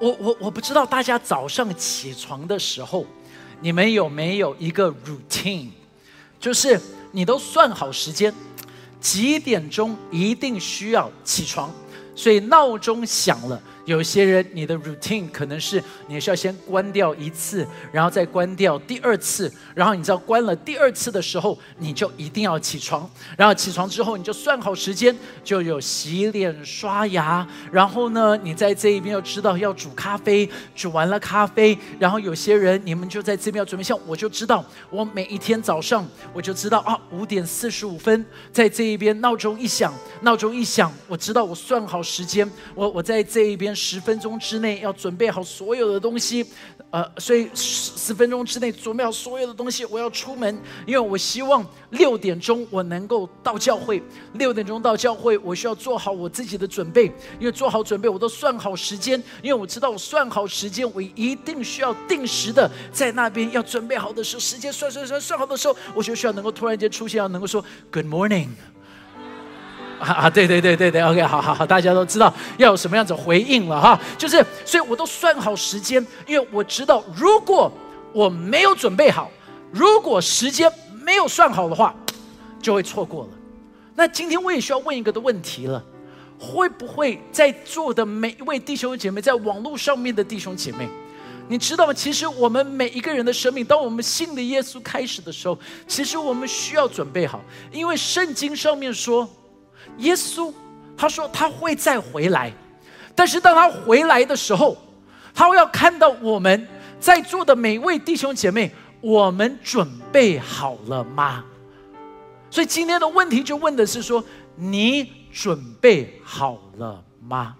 我我我不知道大家早上起床的时候，你们有没有一个 routine，就是你都算好时间，几点钟一定需要起床，所以闹钟响了。有些人，你的 routine 可能是你需要先关掉一次，然后再关掉第二次，然后你知道关了第二次的时候，你就一定要起床，然后起床之后你就算好时间，就有洗脸刷牙，然后呢，你在这一边要知道要煮咖啡，煮完了咖啡，然后有些人你们就在这边要准备，像我就知道，我每一天早上我就知道啊，五点四十五分在这一边闹钟一响，闹钟一响，我知道我算好时间，我我在这一边。十分钟之内要准备好所有的东西，呃，所以十十分钟之内准备好所有的东西，我要出门，因为我希望六点钟我能够到教会。六点钟到教会，我需要做好我自己的准备，因为做好准备，我都算好时间，因为我知道我算好时间，我一定需要定时的在那边要准备好的时候，时间算算算算好的时候，我就需要能够突然间出现，要能够说 Good morning。啊啊对对对对对，OK，好好好，大家都知道要有什么样子回应了哈，就是，所以我都算好时间，因为我知道，如果我没有准备好，如果时间没有算好的话，就会错过了。那今天我也需要问一个的问题了，会不会在座的每一位弟兄姐妹，在网络上面的弟兄姐妹，你知道吗？其实我们每一个人的生命，当我们信的耶稣开始的时候，其实我们需要准备好，因为圣经上面说。耶稣他说他会再回来，但是当他回来的时候，他要看到我们在座的每位弟兄姐妹，我们准备好了吗？所以今天的问题就问的是说，你准备好了吗？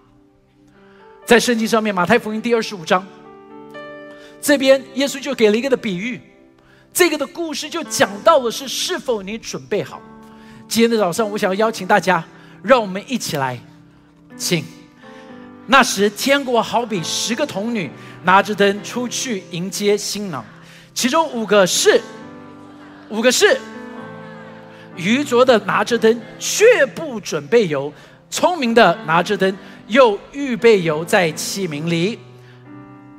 在圣经上面，马太福音第二十五章这边，耶稣就给了一个的比喻，这个的故事就讲到了是是否你准备好。今天的早上，我想要邀请大家，让我们一起来，请。那时，天国好比十个童女拿着灯出去迎接新郎，其中五个是，五个是愚拙的拿着灯却不准备油，聪明的拿着灯又预备油在器皿里。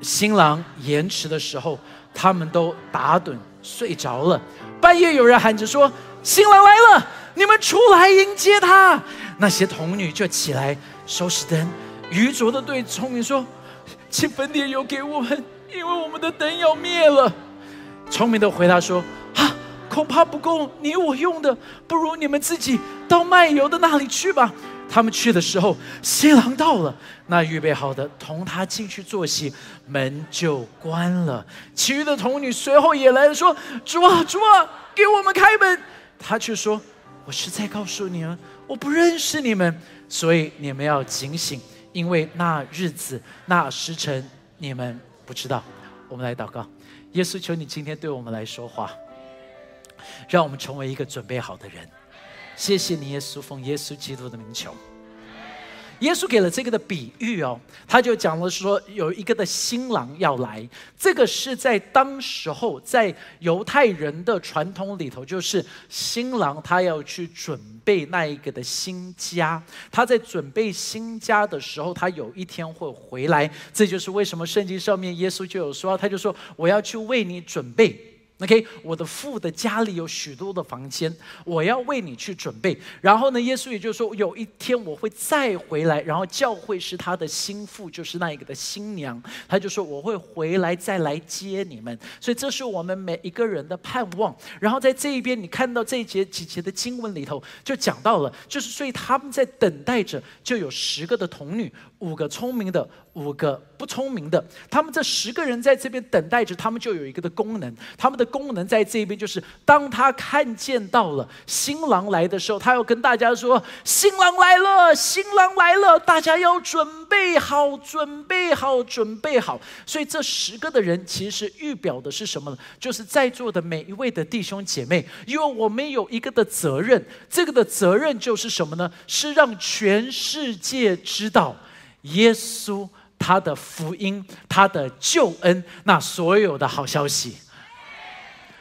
新郎延迟的时候，他们都打盹睡着了。半夜有人喊着说：“新郎来了。”你们出来迎接他，那些童女就起来收拾灯。愚拙的对聪明说：“请分点油给我们，因为我们的灯要灭了。”聪明的回答说：“啊，恐怕不够你我用的，不如你们自己到卖油的那里去吧。”他们去的时候，新郎到了，那预备好的同他进去坐席，门就关了。其余的童女随后也来了，说：“主啊，主啊，给我们开门。”他却说。我是在告诉你们，我不认识你们，所以你们要警醒，因为那日子、那时辰，你们不知道。我们来祷告，耶稣，求你今天对我们来说话，让我们成为一个准备好的人。谢谢你，耶稣，奉耶稣基督的名求。耶稣给了这个的比喻哦，他就讲了说，有一个的新郎要来，这个是在当时候在犹太人的传统里头，就是新郎他要去准备那一个的新家，他在准备新家的时候，他有一天会回来，这就是为什么圣经上面耶稣就有说，他就说我要去为你准备。OK，我的父的家里有许多的房间，我要为你去准备。然后呢，耶稣也就说，有一天我会再回来，然后教会是他的心腹，就是那一个的新娘。他就说我会回来再来接你们。所以这是我们每一个人的盼望。然后在这一边，你看到这一节几节的经文里头，就讲到了，就是所以他们在等待着，就有十个的童女，五个聪明的。五个不聪明的，他们这十个人在这边等待着，他们就有一个的功能，他们的功能在这边就是，当他看见到了新郎来的时候，他要跟大家说：“新郎来了，新郎来了，大家要准备好，准备好，准备好。”所以这十个的人其实预表的是什么呢？就是在座的每一位的弟兄姐妹，因为我们有一个的责任，这个的责任就是什么呢？是让全世界知道耶稣。他的福音，他的救恩，那所有的好消息，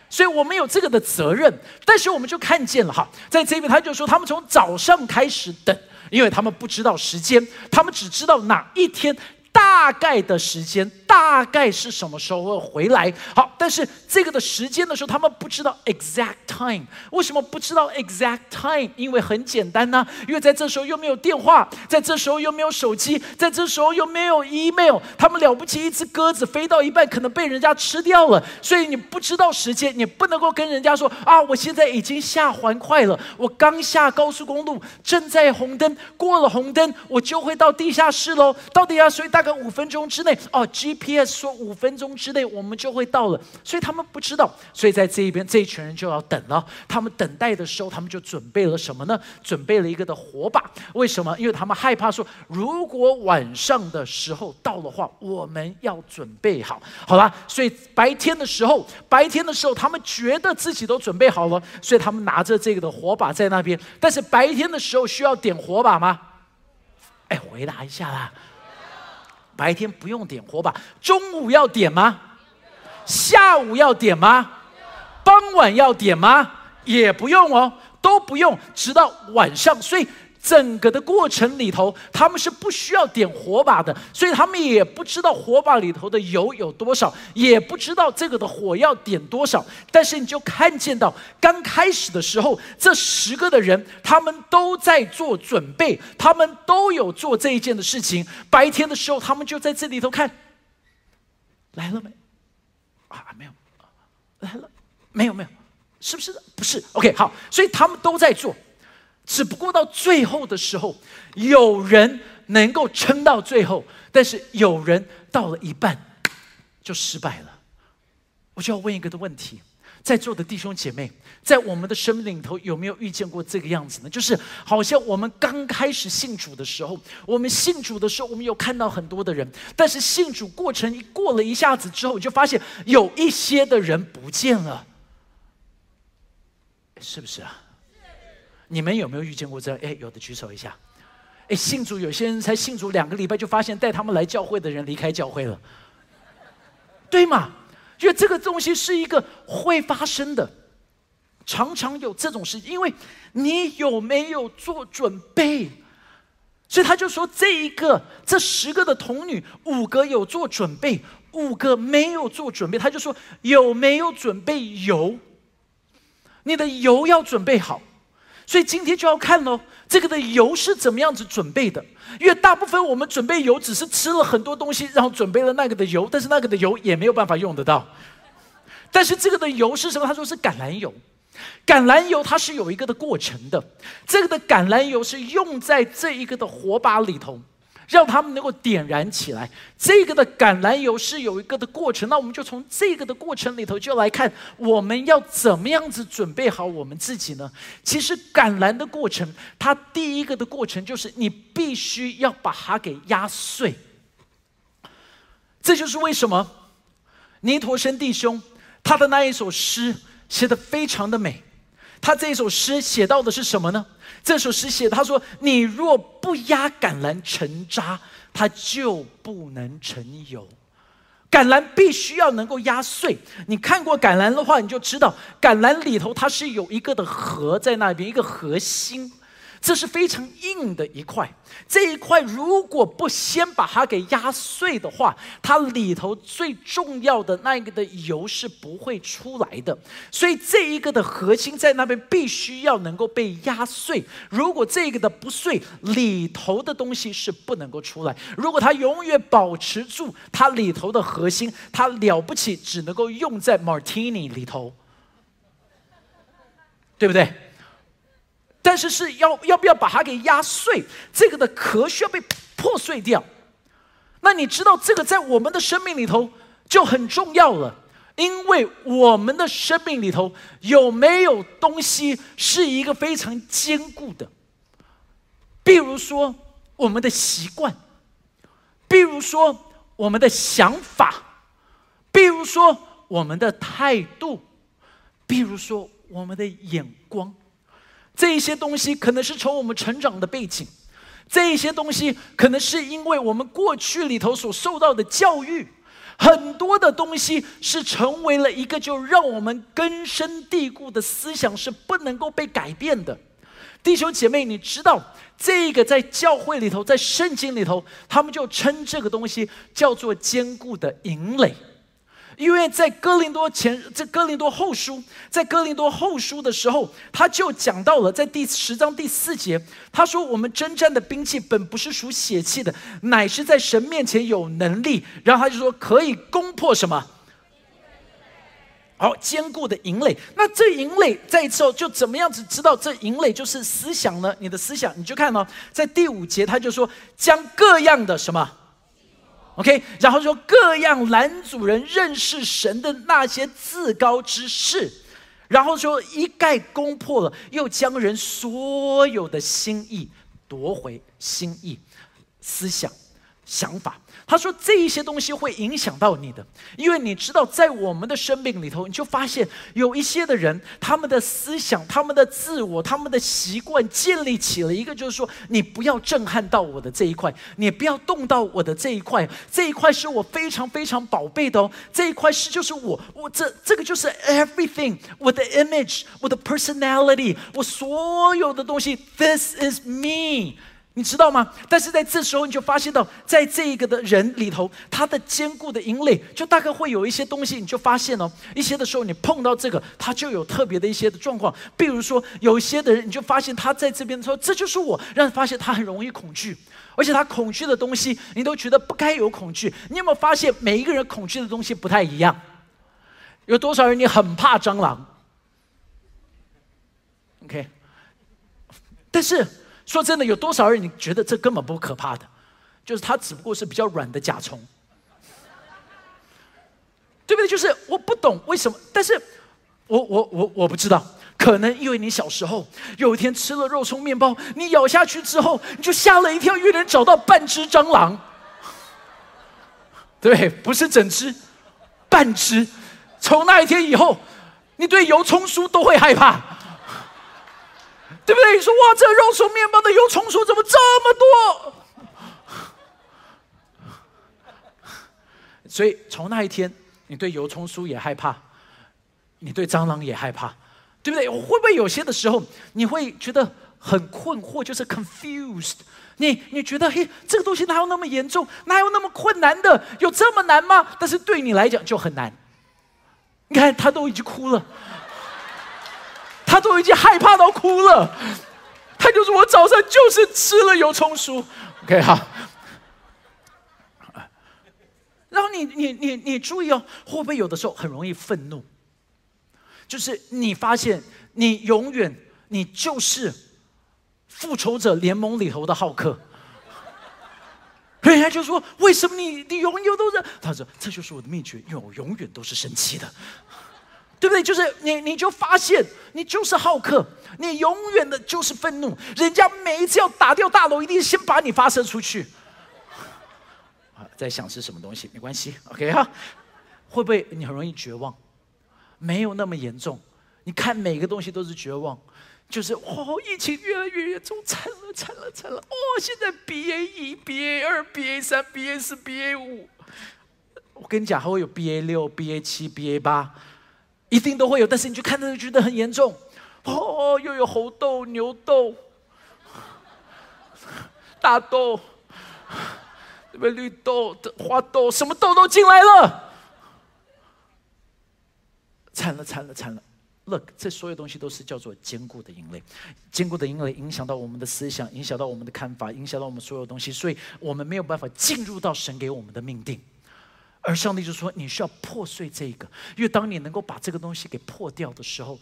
所以我们有这个的责任。但是我们就看见了哈，在这边他就说，他们从早上开始等，因为他们不知道时间，他们只知道哪一天。大概的时间，大概是什么时候会回来？好，但是这个的时间的时候，他们不知道 exact time。为什么不知道 exact time？因为很简单呢，因为在这时候又没有电话，在这时候又没有手机，在这时候又没有 email。他们了不起，一只鸽子飞到一半，可能被人家吃掉了，所以你不知道时间，你不能够跟人家说啊，我现在已经下环快了，我刚下高速公路，正在红灯，过了红灯，我就会到地下室喽。到底下，所以大概。五分钟之内哦 G PS 说五分钟之内我们就会到了，所以他们不知道，所以在这一边这一群人就要等了。他们等待的时候，他们就准备了什么呢？准备了一个的火把。为什么？因为他们害怕说，如果晚上的时候到的话，我们要准备好，好了。所以白天的时候，白天的时候，他们觉得自己都准备好了，所以他们拿着这个的火把在那边。但是白天的时候需要点火把吗？哎，回答一下啦。白天不用点火把，中午要点吗？下午要点吗？傍晚要点吗？也不用哦，都不用，直到晚上。所以。整个的过程里头，他们是不需要点火把的，所以他们也不知道火把里头的油有多少，也不知道这个的火要点多少。但是你就看见到，刚开始的时候，这十个的人，他们都在做准备，他们都有做这一件的事情。白天的时候，他们就在这里头看，来了没？啊，没有，来了，没有没有，是不是？不是。OK，好，所以他们都在做。只不过到最后的时候，有人能够撑到最后，但是有人到了一半就失败了。我就要问一个的问题：在座的弟兄姐妹，在我们的生命里头有没有遇见过这个样子呢？就是好像我们刚开始信主的时候，我们信主的时候，我们有看到很多的人，但是信主过程一过了一下子之后，你就发现有一些的人不见了，是不是啊？你们有没有遇见过这样？哎，有的举手一下。哎，信主有些人才信主两个礼拜，就发现带他们来教会的人离开教会了，对吗？因为这个东西是一个会发生的，常常有这种事情。因为你有没有做准备？所以他就说，这一个这十个的童女，五个有做准备，五个没有做准备。他就说有没有准备油？你的油要准备好。所以今天就要看喽，这个的油是怎么样子准备的？因为大部分我们准备油只是吃了很多东西，然后准备了那个的油，但是那个的油也没有办法用得到。但是这个的油是什么？他说是橄榄油，橄榄油它是有一个的过程的，这个的橄榄油是用在这一个的火把里头。让他们能够点燃起来。这个的橄榄油是有一个的过程，那我们就从这个的过程里头就来看，我们要怎么样子准备好我们自己呢？其实橄榄的过程，它第一个的过程就是你必须要把它给压碎。这就是为什么尼陀生弟兄他的那一首诗写的非常的美。他这一首诗写到的是什么呢？这首诗写他说：“你若不压橄榄成渣，它就不能成油。橄榄必须要能够压碎。你看过橄榄的话，你就知道橄榄里头它是有一个的核在那边，一个核心。”这是非常硬的一块，这一块如果不先把它给压碎的话，它里头最重要的那个的油是不会出来的。所以这一个的核心在那边必须要能够被压碎。如果这个的不碎，里头的东西是不能够出来。如果它永远保持住它里头的核心，它了不起只能够用在 Martini 里头，对不对？但是是要要不要把它给压碎？这个的壳需要被破碎掉。那你知道这个在我们的生命里头就很重要了，因为我们的生命里头有没有东西是一个非常坚固的？比如说我们的习惯，比如说我们的想法，比如说我们的态度，比如说我们的眼光。这些东西可能是从我们成长的背景，这些东西可能是因为我们过去里头所受到的教育，很多的东西是成为了一个就让我们根深蒂固的思想，是不能够被改变的。弟兄姐妹，你知道这个在教会里头，在圣经里头，他们就称这个东西叫做坚固的营垒。因为在哥林多前，在哥林多后书，在哥林多后书的时候，他就讲到了，在第十章第四节，他说：“我们征战的兵器本不是属血气的，乃是在神面前有能力。”然后他就说：“可以攻破什么？好坚固的营垒。那这营垒在之后就怎么样子知道这营垒就是思想呢？你的思想，你就看哦，在第五节他就说将各样的什么。” OK，然后说各样男主人认识神的那些自高之事，然后说一概攻破了，又将人所有的心意夺回，心意、思想、想法。他说：“这一些东西会影响到你的，因为你知道，在我们的生命里头，你就发现有一些的人，他们的思想、他们的自我、他们的习惯，建立起了一个，就是说，你不要震撼到我的这一块，你不要动到我的这一块，这一块是我非常非常宝贝的哦，这一块是就是我，我这这个就是 everything，我的 image，我的 personality，我所有的东西，this is me。”你知道吗？但是在这时候，你就发现到，在这一个的人里头，他的坚固的营垒，就大概会有一些东西，你就发现哦，一些的时候你碰到这个，他就有特别的一些的状况。比如说，有一些的人，你就发现他在这边说：“这就是我。”让人发现他很容易恐惧，而且他恐惧的东西，你都觉得不该有恐惧。你有没有发现，每一个人恐惧的东西不太一样？有多少人你很怕蟑螂？OK，但是。说真的，有多少人你觉得这根本不可怕的？就是它只不过是比较软的甲虫，对不对？就是我不懂为什么，但是我我我我不知道，可能因为你小时候有一天吃了肉松面包，你咬下去之后你就吓了一跳，因为能找到半只蟑螂，对，不是整只，半只。从那一天以后，你对油葱酥都会害怕。对不对？你说哇，这肉松面包的油葱酥怎么这么多？所以从那一天，你对油葱酥也害怕，你对蟑螂也害怕，对不对？会不会有些的时候，你会觉得很困惑，就是 confused？你你觉得嘿，这个东西哪有那么严重？哪有那么困难的？有这么难吗？但是对你来讲就很难。你看，他都已经哭了。都已经害怕到哭了，他就说：“我早上就是吃了油葱酥。” OK 哈，然后你你你你注意哦，会不会有的时候很容易愤怒？就是你发现你永远你就是复仇者联盟里头的浩克，人家就说：“为什么你你永远都是？”他说：“这就是我的秘诀，因为我永远都是生气的。”对不对？就是你，你就发现你就是好客，你永远的就是愤怒。人家每一次要打掉大楼，一定先把你发射出去。啊，在想是什么东西？没关系，OK 哈。会不会你很容易绝望？没有那么严重。你看每个东西都是绝望，就是哦，疫情越来越严重，惨了惨了惨了！哦，现在 BA 一、BA 二、BA 三、BA 四、BA 五，我跟你讲，还会有 BA 六、BA 七、BA 八。一定都会有，但是你去看着就觉得很严重。哦，又有猴痘、牛痘、大痘，对不对？绿豆、花豆，什么痘都进来了，惨了，惨了，惨了！Look，这所有东西都是叫做坚固的营垒，坚固的营垒影响到我们的思想，影响到我们的看法，影响到我们所有东西，所以我们没有办法进入到神给我们的命定。而上帝就说：“你需要破碎这个，因为当你能够把这个东西给破掉的时候，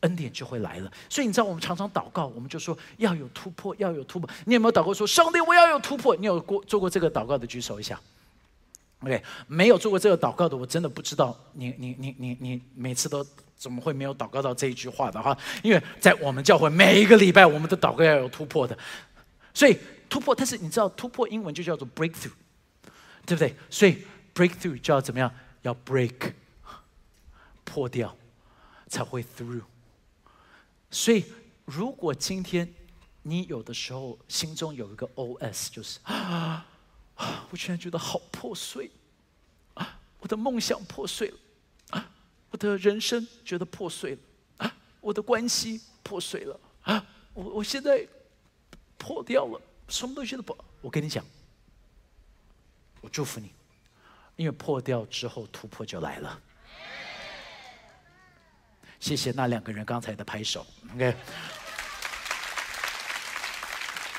恩典就会来了。所以你知道，我们常常祷告，我们就说要有突破，要有突破。你有没有祷告说：上帝，我要有突破？你有过做过这个祷告的举手一下。OK，没有做过这个祷告的，我真的不知道你你你你你每次都怎么会没有祷告到这一句话的哈？因为在我们教会每一个礼拜，我们的祷告要有突破的。所以突破，但是你知道，突破英文就叫做 breakthrough。”对不对？所以 breakthrough 就要怎么样？要 break 破掉，才会 through。所以如果今天你有的时候心中有一个 OS，就是啊，我现在觉得好破碎啊，我的梦想破碎了啊，我的人生觉得破碎了啊，我的关系破碎了啊，我我现在破掉了，什么东西都破。我跟你讲，我祝福你，因为破掉之后突破就来了。谢谢那两个人刚才的拍手，OK。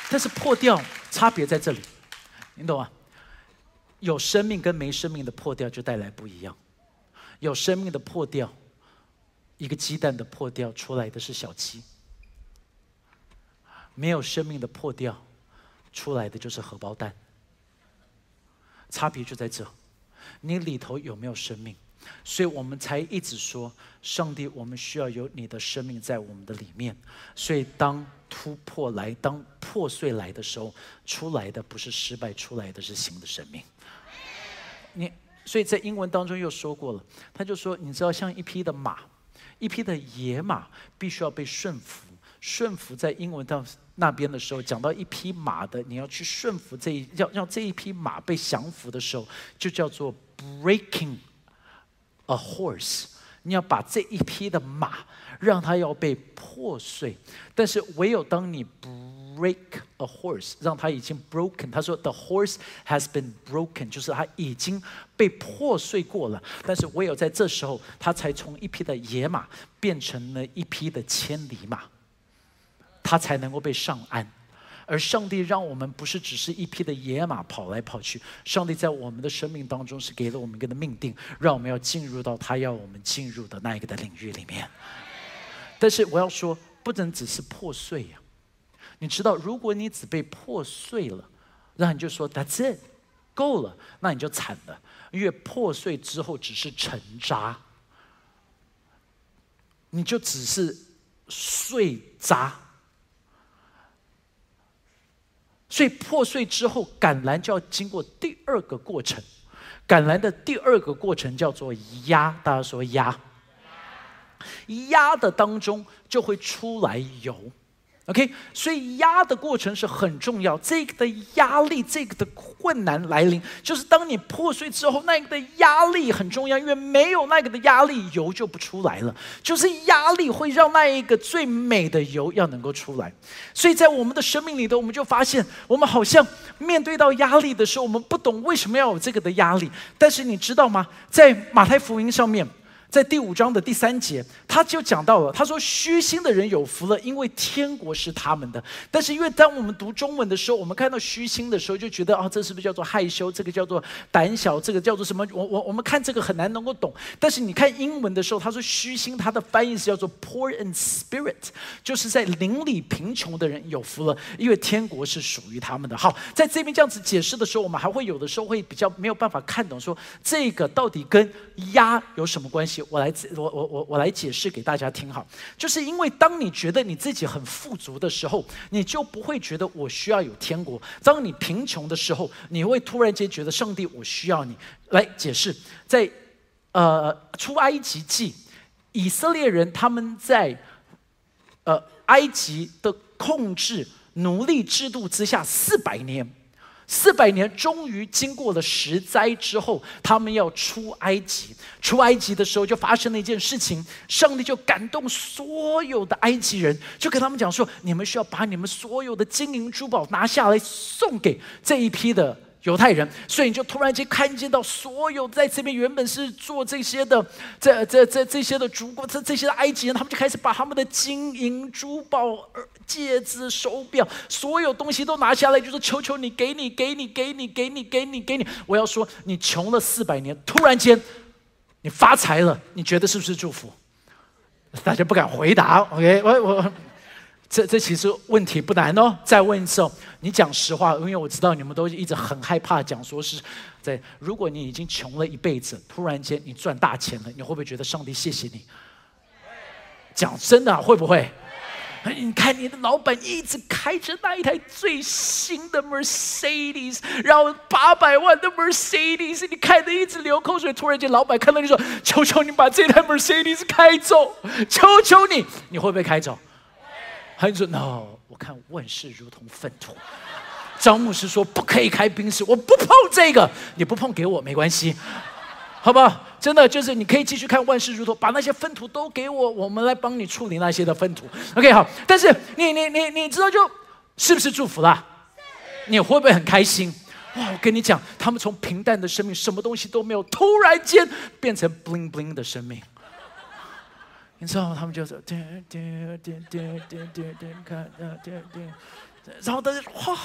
但是破掉差别在这里，你懂吗？有生命跟没生命的破掉就带来不一样。有生命的破掉，一个鸡蛋的破掉出来的是小鸡；没有生命的破掉，出来的就是荷包蛋。差别就在这，你里头有没有生命？所以我们才一直说，上帝，我们需要有你的生命在我们的里面。所以当突破来、当破碎来的时候，出来的不是失败，出来的是新的生命。你所以在英文当中又说过了，他就说，你知道，像一匹的马，一匹的野马，必须要被顺服。顺服在英文到那边的时候，讲到一匹马的，你要去顺服这一，要让这一匹马被降服的时候，就叫做 breaking。A horse，你要把这一匹的马让它要被破碎，但是唯有当你 break a horse，让它已经 broken，他说 the horse has been broken，就是它已经被破碎过了，但是唯有在这时候，它才从一匹的野马变成了一匹的千里马，他才能够被上岸。而上帝让我们不是只是一匹的野马跑来跑去，上帝在我们的生命当中是给了我们一个的命定，让我们要进入到他要我们进入的那一个的领域里面。但是我要说，不能只是破碎呀！你知道，如果你只被破碎了，那你就说 That's it，够了，那你就惨了，因为破碎之后只是沉渣，你就只是碎渣。所以破碎之后，橄榄就要经过第二个过程。橄榄的第二个过程叫做压，大家说压。压的当中就会出来油。OK，所以压的过程是很重要。这个的压力，这个的困难来临，就是当你破碎之后，那个的压力很重要，因为没有那个的压力，油就不出来了。就是压力会让那一个最美的油要能够出来。所以在我们的生命里头，我们就发现，我们好像面对到压力的时候，我们不懂为什么要有这个的压力。但是你知道吗？在马太福音上面。在第五章的第三节，他就讲到了，他说：“虚心的人有福了，因为天国是他们的。”但是，因为当我们读中文的时候，我们看到虚心的时候，就觉得啊，这是不是叫做害羞？这个叫做胆小？这个叫做什么？我我我们看这个很难能够懂。但是你看英文的时候，他说虚心，他的翻译是叫做 poor in spirit，就是在灵里贫穷的人有福了，因为天国是属于他们的。好，在这边这样子解释的时候，我们还会有的时候会比较没有办法看懂，说这个到底跟鸭有什么关系？我来，我我我我来解释给大家听哈，就是因为当你觉得你自己很富足的时候，你就不会觉得我需要有天国；当你贫穷的时候，你会突然间觉得上帝，我需要你来解释。在呃出埃及记，以色列人他们在呃埃及的控制奴隶制度之下四百年。四百年终于经过了十灾之后，他们要出埃及。出埃及的时候，就发生了一件事情，上帝就感动所有的埃及人，就跟他们讲说：“你们需要把你们所有的金银珠宝拿下来，送给这一批的。”犹太人，所以你就突然间看见到所有在这边原本是做这些的，这这这这些的主国，这这些的埃及人，他们就开始把他们的金银珠宝、戒指、手表，所有东西都拿下来，就是求求你，给你，给你，给你，给你，给你，给你。我要说，你穷了四百年，突然间你发财了，你觉得是不是祝福？大家不敢回答。OK，我我。这这其实问题不难哦。再问一次哦，你讲实话，因为我知道你们都一直很害怕讲说是在。如果你已经穷了一辈子，突然间你赚大钱了，你会不会觉得上帝谢谢你？讲真的，会不会？你看你的老板一直开着那一台最新的 Mercedes，然后八百万的 Mercedes，你开的一直流口水。突然间，老板看到你说：“求求你把这台 Mercedes 开走，求求你！”你会不会开走？他说：“No，我看万事如同粪土。”张牧师说：“不可以开冰室，我不碰这个，你不碰给我没关系。”好不好？真的就是你可以继续看万事如图，把那些粪土都给我，我们来帮你处理那些的粪土。OK，好。但是你你你你知道就是不是祝福啦？你会不会很开心？哇！我跟你讲，他们从平淡的生命，什么东西都没有，突然间变成 bling bling 的生命。你知道吗？他们就是点点点点点点点看啊点点，然后大家哇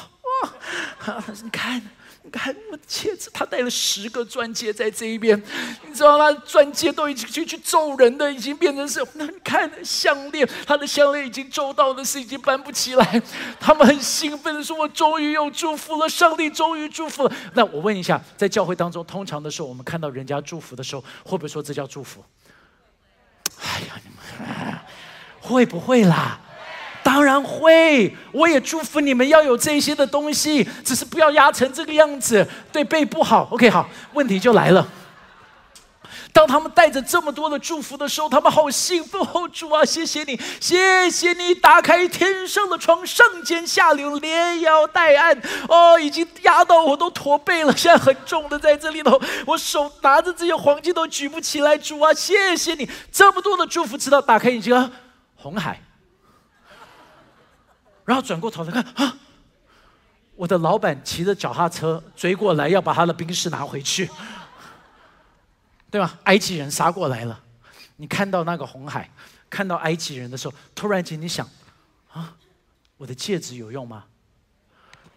哇，你看你看我的戒指，他戴了十个钻戒在这一边，你知道吗？钻戒都已经去去揍人的，已经变成是那你看项链，他的项链已经皱到的是已经搬不起来。他们很兴奋的说：“我终于有祝福了，上帝终于祝福了。”那我问一下，在教会当中，通常的时候，我们看到人家祝福的时候，会不会说这叫祝福？哎呀，你们会不会啦？当然会，我也祝福你们要有这些的东西，只是不要压成这个样子，对背不好。OK，好，问题就来了。当他们带着这么多的祝福的时候，他们好兴奋哦！主啊，谢谢你，谢谢你打开天上的窗，上尖下流，连摇带按，哦，已经压到我都驼背了，现在很重的在这里头，我手拿着这些黄金都举不起来。主啊，谢谢你，这么多的祝福，直到打开眼睛啊，红海，然后转过头来看啊，我的老板骑着脚踏车追过来，要把他的兵士拿回去。对吧？埃及人杀过来了，你看到那个红海，看到埃及人的时候，突然间你想，啊，我的戒指有用吗？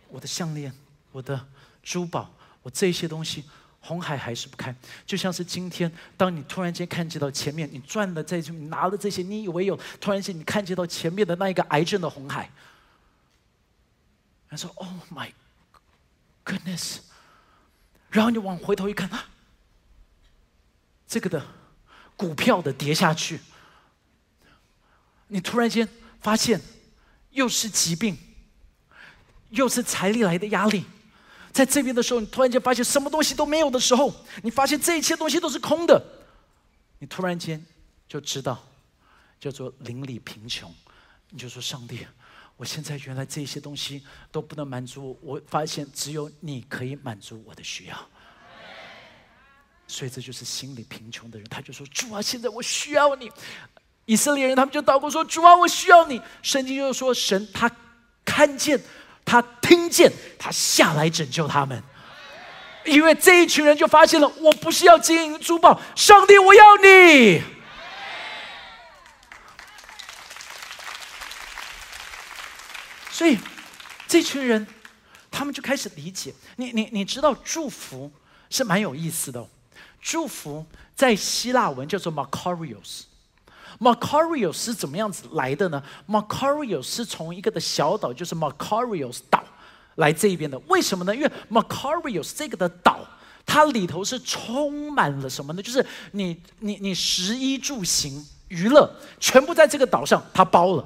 我的项链，我的珠宝，我这些东西，红海还是不开。就像是今天，当你突然间看见到前面，你赚了这些，你拿了这些，你以为有，突然间你看见到前面的那一个癌症的红海，他说：“Oh my goodness！” 然后你往回头一看。啊这个的股票的跌下去，你突然间发现又是疾病，又是财力来的压力，在这边的时候，你突然间发现什么东西都没有的时候，你发现这一切东西都是空的，你突然间就知道叫做邻里贫穷，你就说上帝，我现在原来这些东西都不能满足我，我发现只有你可以满足我的需要。所以这就是心里贫穷的人，他就说：“主啊，现在我需要你。”以色列人他们就祷告说：“主啊，我需要你。”圣经就说：“神他看见，他听见，他下来拯救他们。”因为这一群人就发现了，我不是要金银珠宝，上帝，我要你。所以这群人，他们就开始理解你，你你知道祝福是蛮有意思的。祝福在希腊文叫做 Macarios。Macarios 是怎么样子来的呢？Macarios 是从一个的小岛，就是 Macarios 岛来这一边的。为什么呢？因为 Macarios 这个的岛，它里头是充满了什么呢？就是你你你食衣住行娱乐，全部在这个岛上，它包了，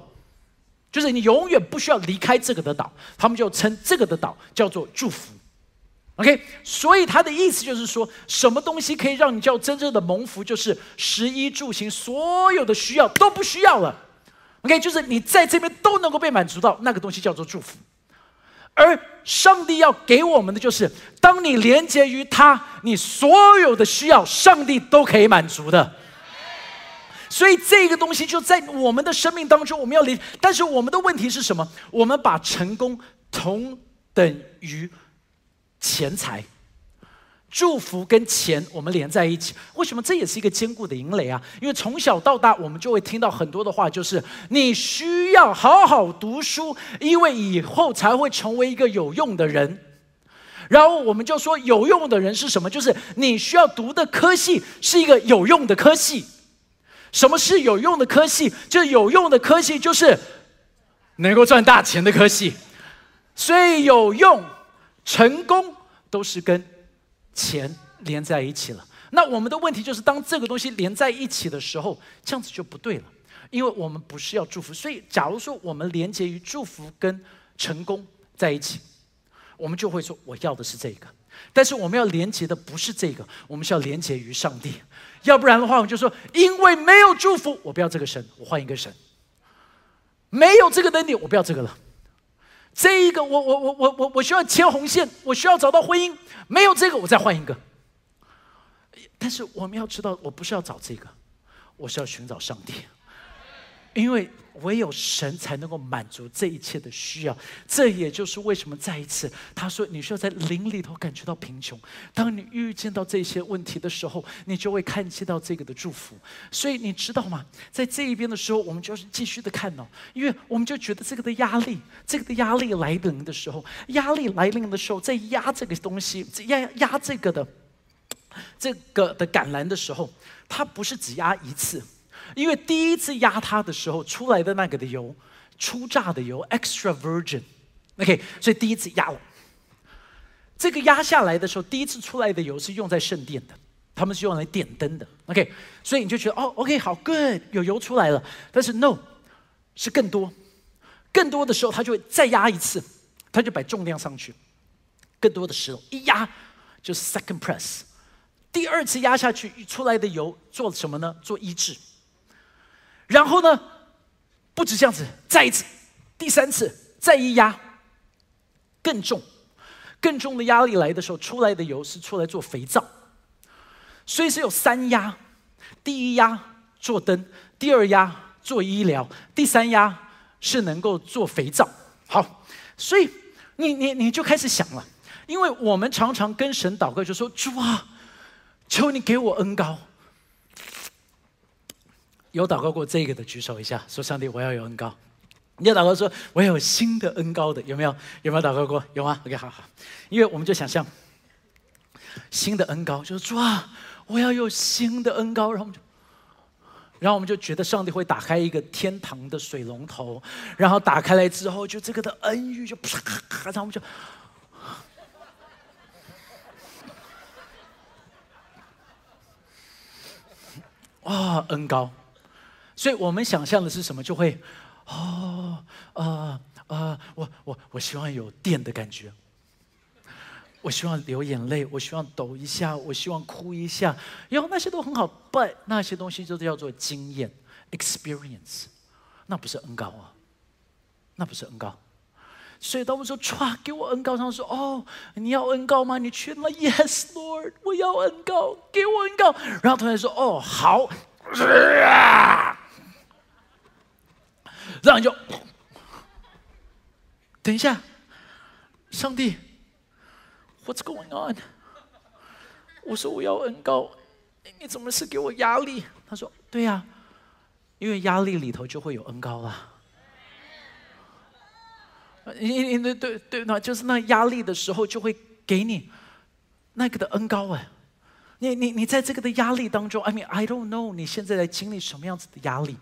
就是你永远不需要离开这个的岛。他们就称这个的岛叫做祝福。OK，所以他的意思就是说，什么东西可以让你叫真正的蒙福？就是食衣住行，所有的需要都不需要了。OK，就是你在这边都能够被满足到，那个东西叫做祝福。而上帝要给我们的就是，当你连接于他，你所有的需要，上帝都可以满足的。所以这个东西就在我们的生命当中，我们要连。但是我们的问题是什么？我们把成功同等于。钱财、祝福跟钱，我们连在一起。为什么这也是一个坚固的营垒啊？因为从小到大，我们就会听到很多的话，就是你需要好好读书，因为以后才会成为一个有用的人。然后我们就说，有用的人是什么？就是你需要读的科系是一个有用的科系。什么是有用的科系？就是有用的科系就是能够赚大钱的科系。所以有用。成功都是跟钱连在一起了。那我们的问题就是，当这个东西连在一起的时候，这样子就不对了。因为我们不是要祝福，所以假如说我们连接于祝福跟成功在一起，我们就会说我要的是这个。但是我们要连接的不是这个，我们是要连接于上帝。要不然的话，我们就说，因为没有祝福，我不要这个神，我换一个神。没有这个能力，我不要这个了。这一个，我我我我我我需要牵红线，我需要找到婚姻，没有这个，我再换一个。但是我们要知道，我不是要找这个，我是要寻找上帝，因为。唯有神才能够满足这一切的需要，这也就是为什么再一次他说你需要在灵里头感觉到贫穷。当你遇见到这些问题的时候，你就会看见到这个的祝福。所以你知道吗？在这一边的时候，我们就是继续的看哦，因为我们就觉得这个的压力，这个的压力来临的时候，压力来临的时候，在压这个东西，压压这个的这个的橄榄的时候，它不是只压一次。因为第一次压它的时候出来的那个的油，初榨的油，extra virgin，OK，所以第一次压了。这个压下来的时候，第一次出来的油是用在圣殿的，他们是用来点灯的，OK，所以你就觉得哦，OK，好，good，有油出来了。但是 no，是更多，更多的时候他就会再压一次，他就摆重量上去，更多的时候一压就是 second press，第二次压下去出来的油做什么呢？做医治。然后呢，不止这样子，再一次，第三次，再一压，更重，更重的压力来的时候，出来的油是出来做肥皂，所以是有三压：第一压做灯，第二压做医疗，第三压是能够做肥皂。好，所以你你你就开始想了，因为我们常常跟神祷告，就说主啊，求你给我恩高。有祷告过这个的举手一下，说上帝我要有恩高。你有祷告说我有新的恩高的有没有？有没有祷告过？有吗？OK，好好。因为我们就想象新的恩高，就是说啊，我要有新的恩高，然后我们就，然后我们就觉得上帝会打开一个天堂的水龙头，然后打开来之后，就这个的恩遇就啪，然后我们就，哇，恩高。所以我们想象的是什么？就会，哦，啊啊，我我我希望有电的感觉，我希望流眼泪，我希望抖一下，我希望哭一下，然后那些都很好，but 那些东西就叫做经验，experience，那不是恩高啊，那不是恩高。所以当我们说唰，给我恩高，他们说哦，你要恩高吗？你去了，Yes Lord，我要恩高，给我恩高。然后突然说哦，好。然后就，等一下，上帝，What's going on？我说我要恩高，你怎么是给我压力？他说对呀，因为压力里头就会有恩高了。你你对对对，那就是那压力的时候就会给你那个的恩高哎。你你你在这个的压力当中，I mean I don't know 你现在在经历什么样子的压力，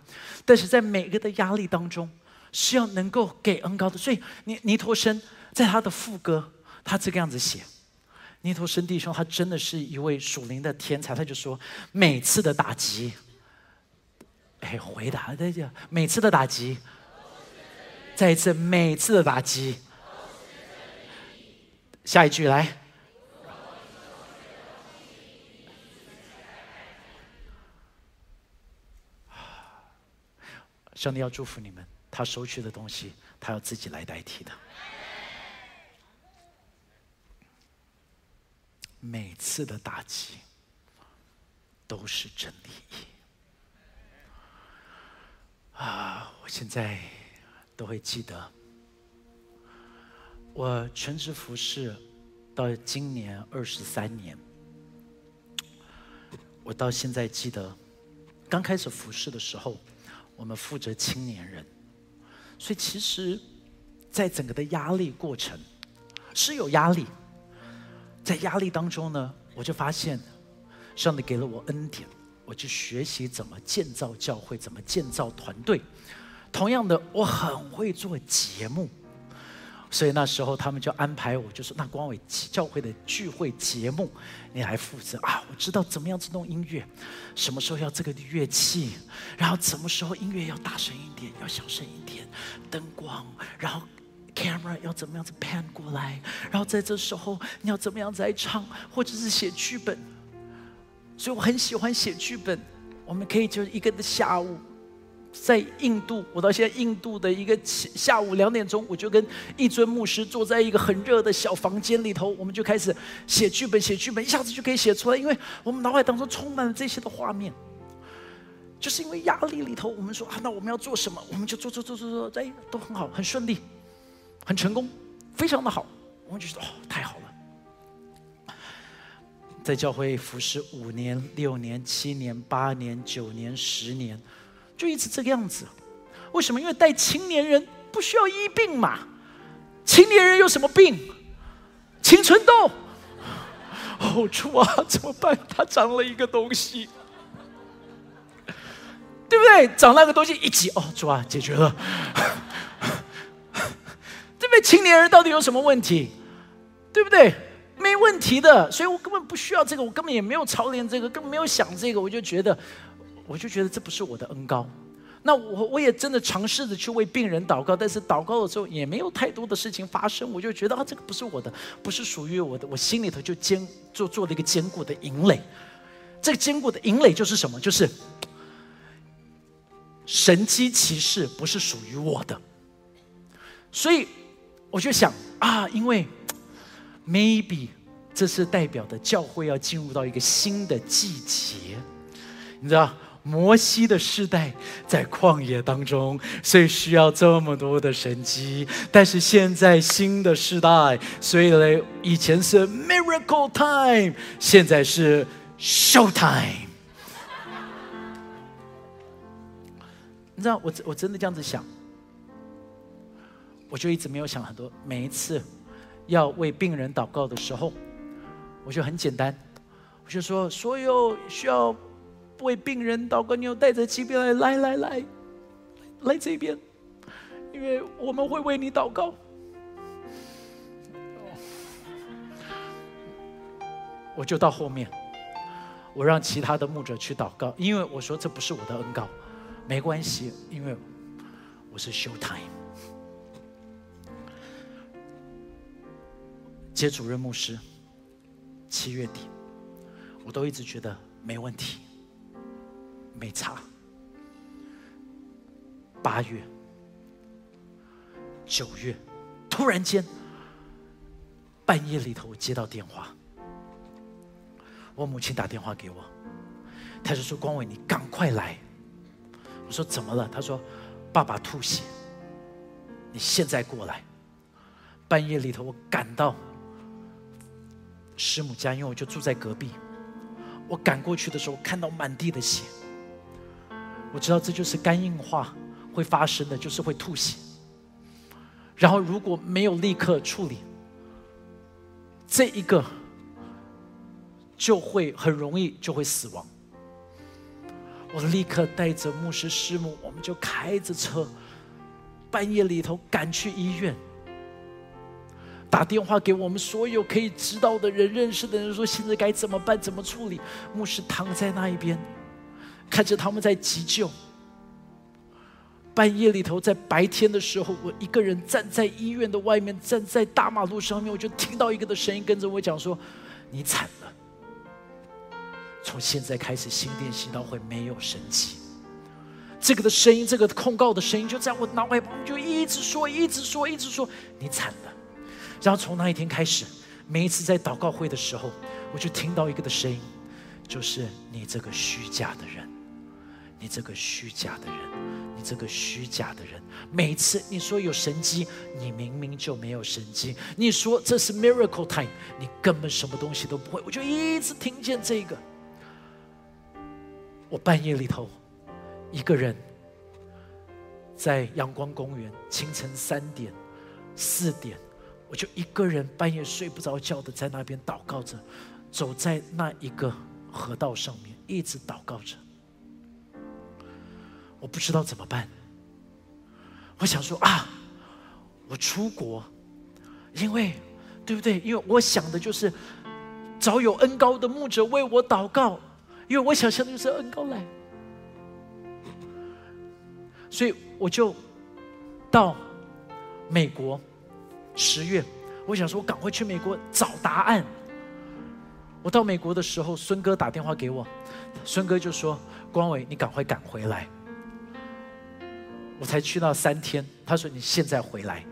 但是在每个的压力当中，是要能够给恩高的。所以尼尼托生在他的副歌，他这个样子写，尼托生弟兄他真的是一位属灵的天才，他就说每次的打击，哎，回答在讲每次的打击，再一次每次的打击，下一句来。上帝要祝福你们，他收去的东西，他要自己来代替的。每次的打击都是真理。啊，我现在都会记得，我全职服侍到今年二十三年，我到现在记得，刚开始服侍的时候。我们负责青年人，所以其实，在整个的压力过程是有压力，在压力当中呢，我就发现上帝给了我恩典，我去学习怎么建造教会，怎么建造团队。同样的，我很会做节目。所以那时候他们就安排我，就说那光伟教会的聚会节目，你来负责啊！我知道怎么样子弄音乐，什么时候要这个乐器，然后什么时候音乐要大声一点，要小声一点，灯光，然后 camera 要怎么样子 pan 过来，然后在这时候你要怎么样子来唱，或者是写剧本。所以我很喜欢写剧本，我们可以就一个的下午在印度，我到现在印度的一个下午两点钟，我就跟一尊牧师坐在一个很热的小房间里头，我们就开始写剧本，写剧本，一下子就可以写出来，因为我们脑海当中充满了这些的画面。就是因为压力里头，我们说啊，那我们要做什么？我们就做做做做做，哎，都很好，很顺利，很成功，非常的好。我们就说哦，太好了。在教会服侍五年、六年、七年、八年、九年、十年，就一直这个样子。为什么？因为带青年人不需要医病嘛。青年人有什么病？青春痘。哦，主啊，怎么办？他长了一个东西。对不对？长那个东西一挤哦，主啊，解决了。对不对？青年人到底有什么问题？对不对？没问题的，所以我根本不需要这个，我根本也没有操练这个，根本没有想这个，我就觉得，我就觉得这不是我的恩高。那我我也真的尝试着去为病人祷告，但是祷告的时候也没有太多的事情发生，我就觉得啊，这个不是我的，不是属于我的，我心里头就坚做做了一个坚固的营垒。这个坚固的营垒就是什么？就是。神机骑士不是属于我的，所以我就想啊，因为 maybe 这是代表的教会要进入到一个新的季节，你知道，摩西的世代在旷野当中，所以需要这么多的神机，但是现在新的世代，所以呢，以前是 miracle time，现在是 show time。你知道我我真的这样子想，我就一直没有想很多。每一次要为病人祷告的时候，我就很简单，我就说：所有需要为病人祷告，你有带着疾病来，来来来，来这边，因为我们会为你祷告。我就到后面，我让其他的牧者去祷告，因为我说这不是我的恩告。没关系，因为我是 show time。接主任牧师，七月底，我都一直觉得没问题，没差。八月、九月，突然间，半夜里头我接到电话，我母亲打电话给我，他就说：“光伟，你赶快来。”我说怎么了？他说：“爸爸吐血，你现在过来。”半夜里头，我赶到师母家，因为我就住在隔壁。我赶过去的时候，看到满地的血。我知道这就是肝硬化会发生的，就是会吐血。然后如果没有立刻处理，这一个就会很容易就会死亡。我立刻带着牧师师母，我们就开着车，半夜里头赶去医院，打电话给我们所有可以知道的人、认识的人，说现在该怎么办、怎么处理。牧师躺在那一边，看着他们在急救。半夜里头，在白天的时候，我一个人站在医院的外面，站在大马路上面，我就听到一个的声音跟着我讲说：“你惨了。”从现在开始，新店行道会没有神迹。这个的声音，这个控告的声音，就在我脑海旁就一直说，一直说，一直说，你惨了。然后从那一天开始，每一次在祷告会的时候，我就听到一个的声音，就是你这个虚假的人，你这个虚假的人，你这个虚假的人。每次你说有神迹，你明明就没有神迹。你说这是 miracle time，你根本什么东西都不会。我就一直听见这个。我半夜里头，一个人在阳光公园，清晨三点、四点，我就一个人半夜睡不着觉的在那边祷告着，走在那一个河道上面，一直祷告着。我不知道怎么办，我想说啊，我出国，因为对不对？因为我想的就是找有恩高的牧者为我祷告。因为我想象的就是恩高来，所以我就到美国十月。我想说，我赶快去美国找答案。我到美国的时候，孙哥打电话给我，孙哥就说：“光伟，你赶快赶回来。”我才去那三天。他说：“你现在回来。”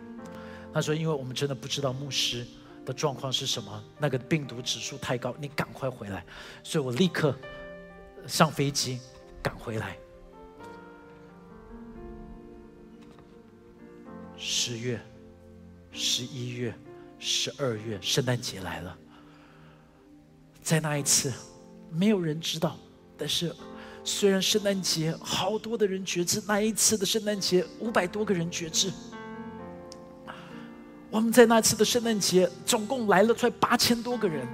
他说：“因为我们真的不知道牧师的状况是什么，那个病毒指数太高，你赶快回来。”所以我立刻上飞机赶回来。十月、十一月、十二月，圣诞节来了。在那一次，没有人知道，但是虽然圣诞节好多的人觉知，那一次的圣诞节五百多个人觉知。我们在那次的圣诞节，总共来了出来八千多个人。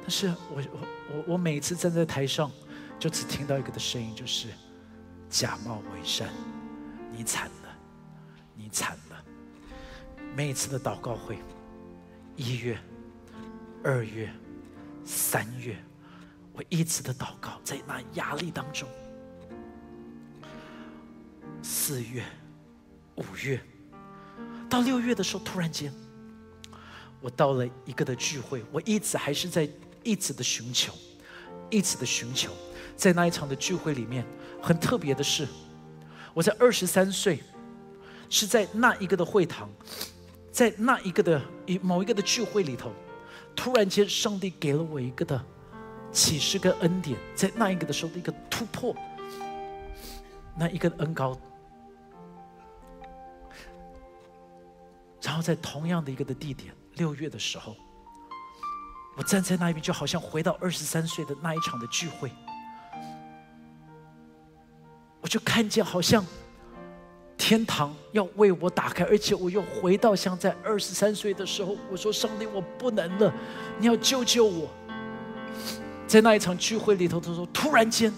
但是我我我我每次站在台上，就只听到一个的声音，就是。假冒伪善，你惨了，你惨了。每一次的祷告会，一月、二月、三月，我一直的祷告，在那压力当中。四月、五月，到六月的时候，突然间，我到了一个的聚会，我一直还是在一直的寻求，一直的寻求，在那一场的聚会里面。很特别的是，我在二十三岁，是在那一个的会堂，在那一个的一某一个的聚会里头，突然间上帝给了我一个的启示跟恩典，在那一个的时候的一个突破，那一个恩高，然后在同样的一个的地点，六月的时候，我站在那一边，就好像回到二十三岁的那一场的聚会。我就看见，好像天堂要为我打开，而且我又回到像在二十三岁的时候。我说：“上帝，我不能了，你要救救我！”在那一场聚会里头的时候，突然间，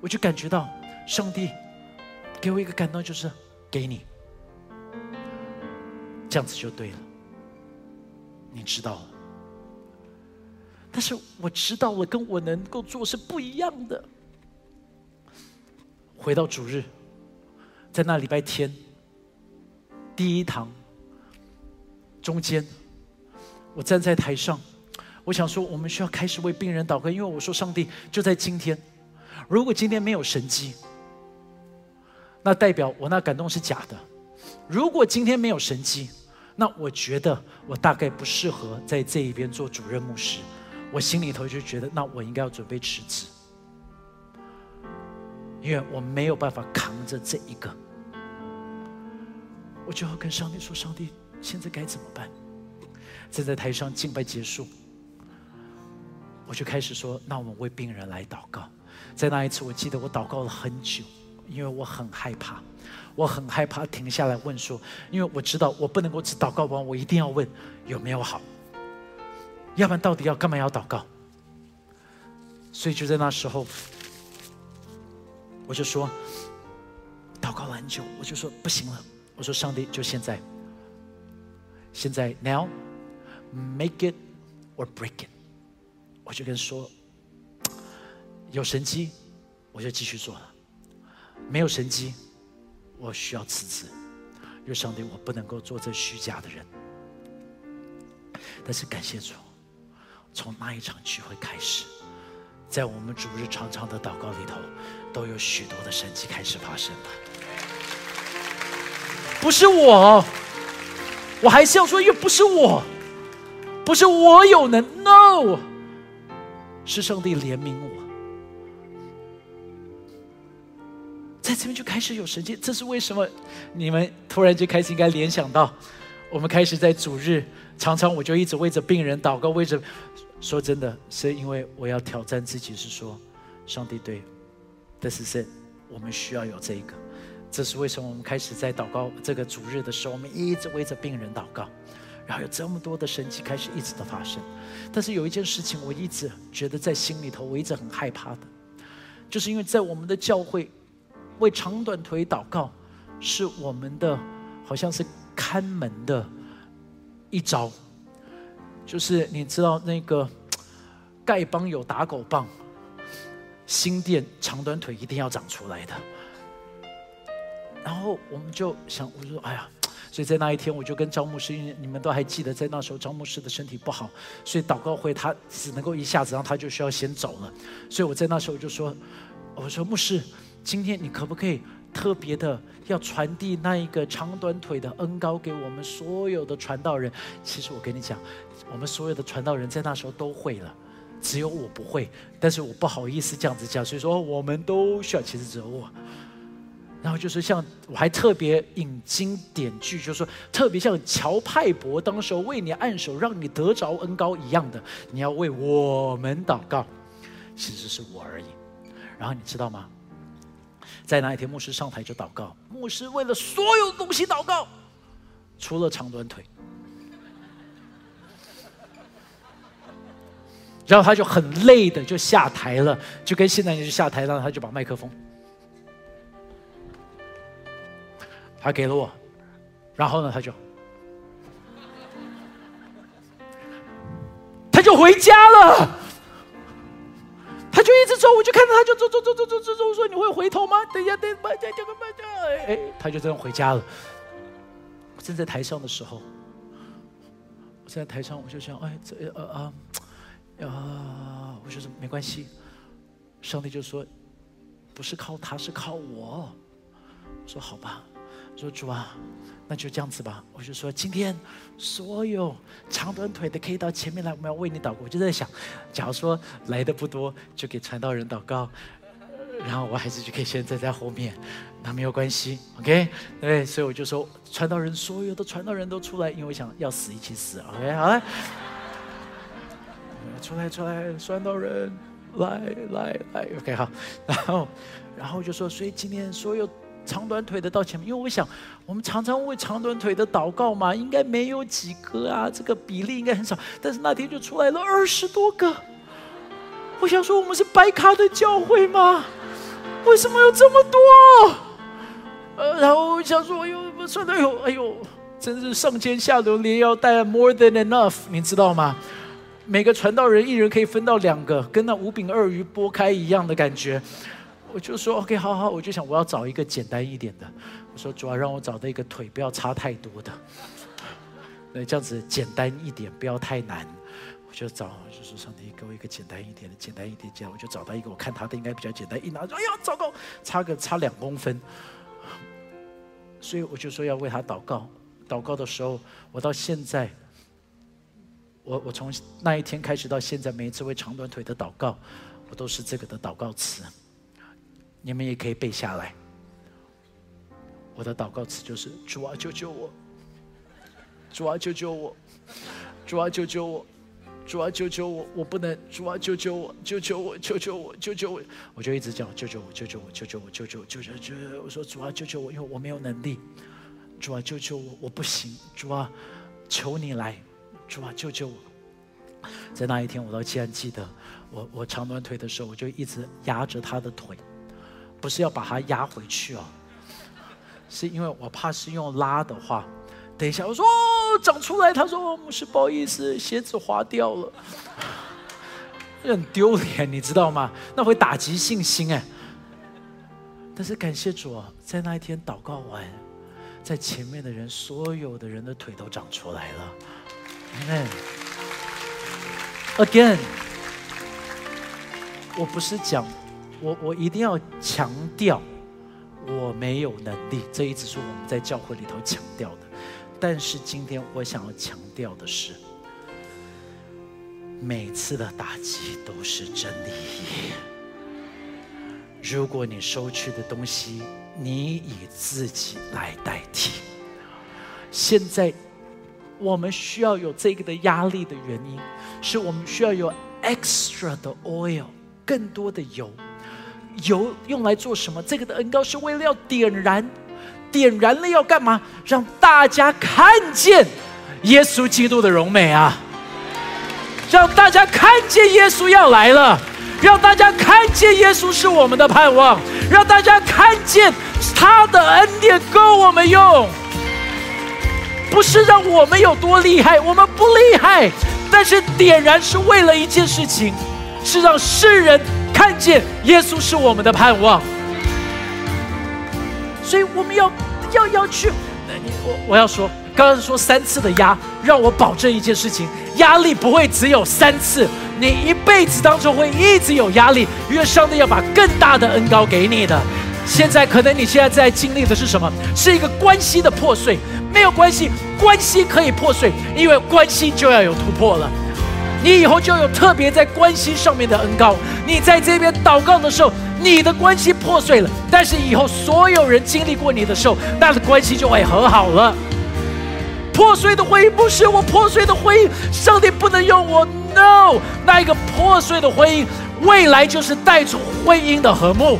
我就感觉到上帝给我一个感动，就是给你这样子就对了。你知道，但是我知道了，跟我能够做是不一样的。回到主日，在那礼拜天第一堂中间，我站在台上，我想说，我们需要开始为病人祷告，因为我说，上帝就在今天，如果今天没有神迹，那代表我那感动是假的；如果今天没有神迹，那我觉得我大概不适合在这一边做主任牧师，我心里头就觉得，那我应该要准备辞职。因为我没有办法扛着这一个，我就要跟上帝说：“上帝，现在该怎么办？”站在台上敬拜结束，我就开始说：“那我们为病人来祷告。”在那一次，我记得我祷告了很久，因为我很害怕，我很害怕停下来问说：“因为我知道我不能够只祷告完，我一定要问有没有好，要不然到底要干嘛要祷告？”所以就在那时候。我就说，祷告了很久，我就说不行了。我说上帝，就现在，现在 now，make it or break it。我就跟说，有神机，我就继续做了；没有神机，我需要辞职。因为上帝，我不能够做这虚假的人。但是感谢主，从那一场聚会开始。在我们主日常常的祷告里头，都有许多的神迹开始发生了。不是我，我还是要说，因为不是我，不是我有能，no，是上帝怜悯我，在这边就开始有神迹。这是为什么？你们突然就开始应该联想到，我们开始在主日常常我就一直为着病人祷告，为着。说真的，是因为我要挑战自己，是说，上帝对，这是是，我们需要有这一个，这是为什么我们开始在祷告这个主日的时候，我们一直为着病人祷告，然后有这么多的神奇开始一直的发生。但是有一件事情，我一直觉得在心里头，我一直很害怕的，就是因为在我们的教会为长短腿祷告，是我们的好像是看门的一招。就是你知道那个丐帮有打狗棒，新店长短腿一定要长出来的。然后我们就想，我就说，哎呀，所以在那一天，我就跟张牧师，因为你们都还记得，在那时候张牧师的身体不好，所以祷告会他只能够一下子，然后他就需要先走了。所以我在那时候就说，我说牧师，今天你可不可以特别的要传递那一个长短腿的恩高给我们所有的传道人？其实我跟你讲，我们所有的传道人在那时候都会了，只有我不会，但是我不好意思这样子讲，所以说我们都需要，其实只有我。然后就是像我还特别引经典句，就是说特别像乔派伯当时候为你按手，让你得着恩高一样的，你要为我们祷告。其实是我而已。然后你知道吗？在那一天，牧师上台就祷告，牧师为了所有东西祷告，除了长短腿。然后他就很累的就下台了，就跟现在就下台了，他就把麦克风。他给了我，然后呢，他就，他就回家了，他就一直走，我就看到他就走走走走走走走，我说你会回头吗？等一下，等慢点，这个慢点，哎，他就这样回家了。我站在台上的时候，我站在台上，我就想，哎，这呃啊，啊，我就说没关系，上帝就说，不是靠他，是靠我。我说好吧。说主啊，那就这样子吧。我就说，今天所有长短腿的可以到前面来，我们要为你祷告。我就在想，假如说来的不多，就给传道人祷告，然后我孩子就可以先站在后面，那没有关系，OK？对，所以我就说，传道人所有的传道人都出来，因为我想要死一起死，OK？好了，出来出来，传道人来来来，OK？好，然后然后就说，所以今天所有。长短腿的到前面，因为我想，我们常常为长短腿的祷告嘛，应该没有几个啊，这个比例应该很少。但是那天就出来了二十多个，我想说，我们是白卡的教会吗？为什么有这么多？呃，然后我想说，哎呦，算的有，哎呦，真是上天下流，连腰带 more than enough，你知道吗？每个传道人一人可以分到两个，跟那五饼二鱼剥开一样的感觉。我就说 OK，好好，我就想我要找一个简单一点的。我说主要让我找到一个腿不要差太多的，对，这样子简单一点，不要太难。我就找，就是上帝给我一个简单一点的，简单一点这样，我就找到一个，我看他的应该比较简单。一拿，哎呀，糟糕，差个差两公分。所以我就说要为他祷告。祷告的时候，我到现在，我我从那一天开始到现在，每一次为长短腿的祷告，我都是这个的祷告词。你们也可以背下来。我的祷告词就是：主啊，救救我！主啊，救救我！主啊，救救我！主啊，救救我！我不能！主啊，救救我！救救我！救救我！救救我！我就一直叫：救救我！救救我！救救我！救救救救救！我说：主啊，救救我！因为我没有能力。主啊，救救我！我不行。主啊，求你来！主啊，救救我！在那一天，我到既然记得，我我长短腿的时候，我就一直压着他的腿。不是要把它压回去哦，是因为我怕是用拉的话，等一下我说哦长出来，他说牧师不好意思，鞋子滑掉了，很丢脸，你知道吗？那会打击信心哎。但是感谢主啊，在那一天祷告完，在前面的人，所有的人的腿都长出来了。Amen，again，我不是讲。我我一定要强调，我没有能力，这一直是我们在教会里头强调的。但是今天我想要强调的是，每次的打击都是真理。如果你收去的东西，你以自己来代替，现在我们需要有这个的压力的原因，是我们需要有 extra 的 oil，更多的油。油用来做什么？这个的恩膏是为了要点燃，点燃了要干嘛？让大家看见耶稣基督的荣美啊！让大家看见耶稣要来了，让大家看见耶稣是我们的盼望，让大家看见他的恩典够我们用。不是让我们有多厉害，我们不厉害，但是点燃是为了一件事情，是让世人。看见耶稣是我们的盼望，所以我们要要要去。我我要说，刚刚说三次的压，让我保证一件事情：压力不会只有三次，你一辈子当中会一直有压力，因为上帝要把更大的恩高给你的。现在可能你现在在经历的是什么？是一个关系的破碎，没有关系，关系可以破碎，因为关系就要有突破了。你以后就有特别在关系上面的恩高。你在这边祷告的时候，你的关系破碎了，但是以后所有人经历过你的时候，那的关系就会和好了。破碎的婚姻不是我破碎的婚姻，上帝不能用我。No，那一个破碎的婚姻，未来就是带出婚姻的和睦。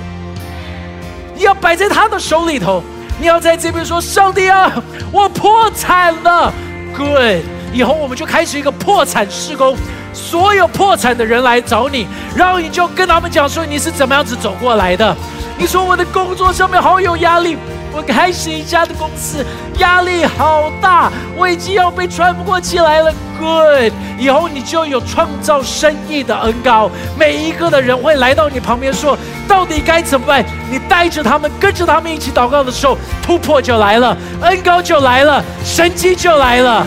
你要摆在他的手里头，你要在这边说：“上帝啊，我破产了。”Good，以后我们就开始一个破产施工，所有破产的人来找你，然后你就跟他们讲说你是怎么样子走过来的。你说我的工作上面好有压力。我开始一家的公司，压力好大，我已经要被喘不过气来了。Good，以后你就有创造生意的恩高，每一个的人会来到你旁边说，到底该怎么办？你带着他们，跟着他们一起祷告的时候，突破就来了，恩高就来了，神机就来了。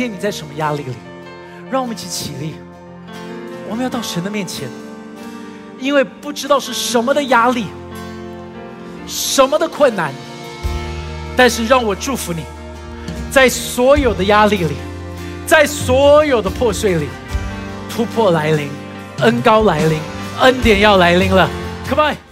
天你在什么压力里？让我们一起起立，我们要到神的面前，因为不知道是什么的压力，什么的困难，但是让我祝福你，在所有的压力里，在所有的破碎里，突破来临，恩高来临，恩典要来临了，Come on。